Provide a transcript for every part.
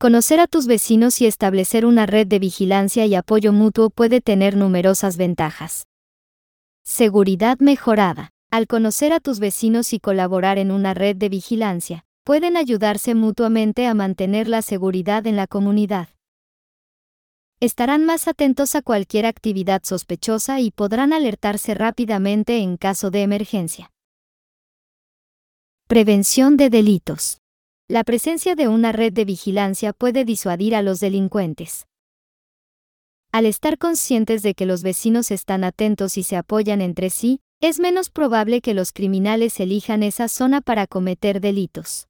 Conocer a tus vecinos y establecer una red de vigilancia y apoyo mutuo puede tener numerosas ventajas. Seguridad mejorada. Al conocer a tus vecinos y colaborar en una red de vigilancia, pueden ayudarse mutuamente a mantener la seguridad en la comunidad. Estarán más atentos a cualquier actividad sospechosa y podrán alertarse rápidamente en caso de emergencia. Prevención de delitos. La presencia de una red de vigilancia puede disuadir a los delincuentes. Al estar conscientes de que los vecinos están atentos y se apoyan entre sí, es menos probable que los criminales elijan esa zona para cometer delitos.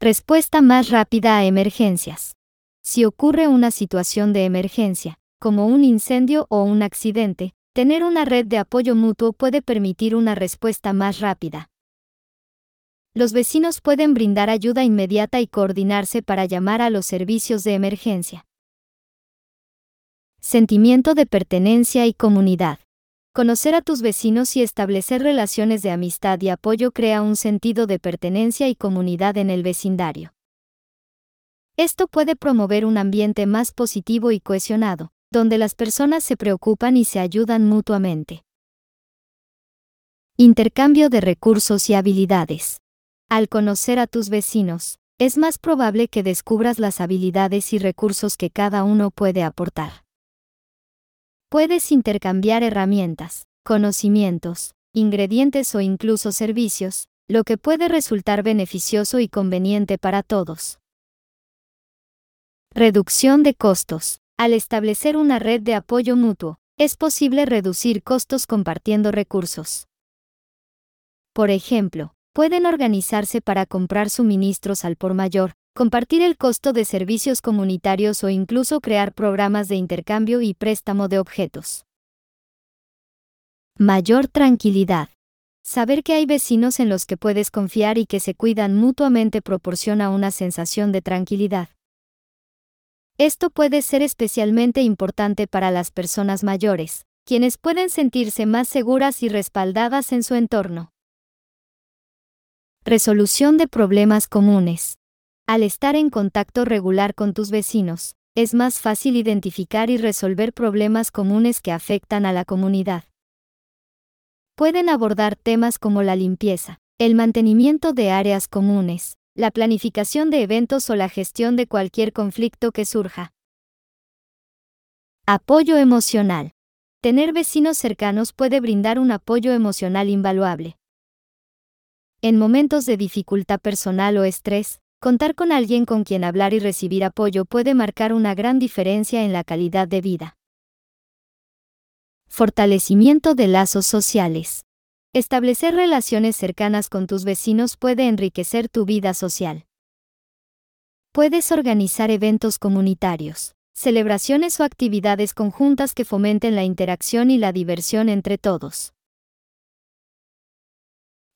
Respuesta más rápida a emergencias. Si ocurre una situación de emergencia, como un incendio o un accidente, tener una red de apoyo mutuo puede permitir una respuesta más rápida. Los vecinos pueden brindar ayuda inmediata y coordinarse para llamar a los servicios de emergencia. Sentimiento de pertenencia y comunidad. Conocer a tus vecinos y establecer relaciones de amistad y apoyo crea un sentido de pertenencia y comunidad en el vecindario. Esto puede promover un ambiente más positivo y cohesionado, donde las personas se preocupan y se ayudan mutuamente. Intercambio de recursos y habilidades. Al conocer a tus vecinos, es más probable que descubras las habilidades y recursos que cada uno puede aportar. Puedes intercambiar herramientas, conocimientos, ingredientes o incluso servicios, lo que puede resultar beneficioso y conveniente para todos. Reducción de costos. Al establecer una red de apoyo mutuo, es posible reducir costos compartiendo recursos. Por ejemplo, pueden organizarse para comprar suministros al por mayor, compartir el costo de servicios comunitarios o incluso crear programas de intercambio y préstamo de objetos. Mayor tranquilidad. Saber que hay vecinos en los que puedes confiar y que se cuidan mutuamente proporciona una sensación de tranquilidad. Esto puede ser especialmente importante para las personas mayores, quienes pueden sentirse más seguras y respaldadas en su entorno. Resolución de problemas comunes. Al estar en contacto regular con tus vecinos, es más fácil identificar y resolver problemas comunes que afectan a la comunidad. Pueden abordar temas como la limpieza, el mantenimiento de áreas comunes, la planificación de eventos o la gestión de cualquier conflicto que surja. Apoyo emocional. Tener vecinos cercanos puede brindar un apoyo emocional invaluable. En momentos de dificultad personal o estrés, Contar con alguien con quien hablar y recibir apoyo puede marcar una gran diferencia en la calidad de vida. Fortalecimiento de lazos sociales. Establecer relaciones cercanas con tus vecinos puede enriquecer tu vida social. Puedes organizar eventos comunitarios, celebraciones o actividades conjuntas que fomenten la interacción y la diversión entre todos.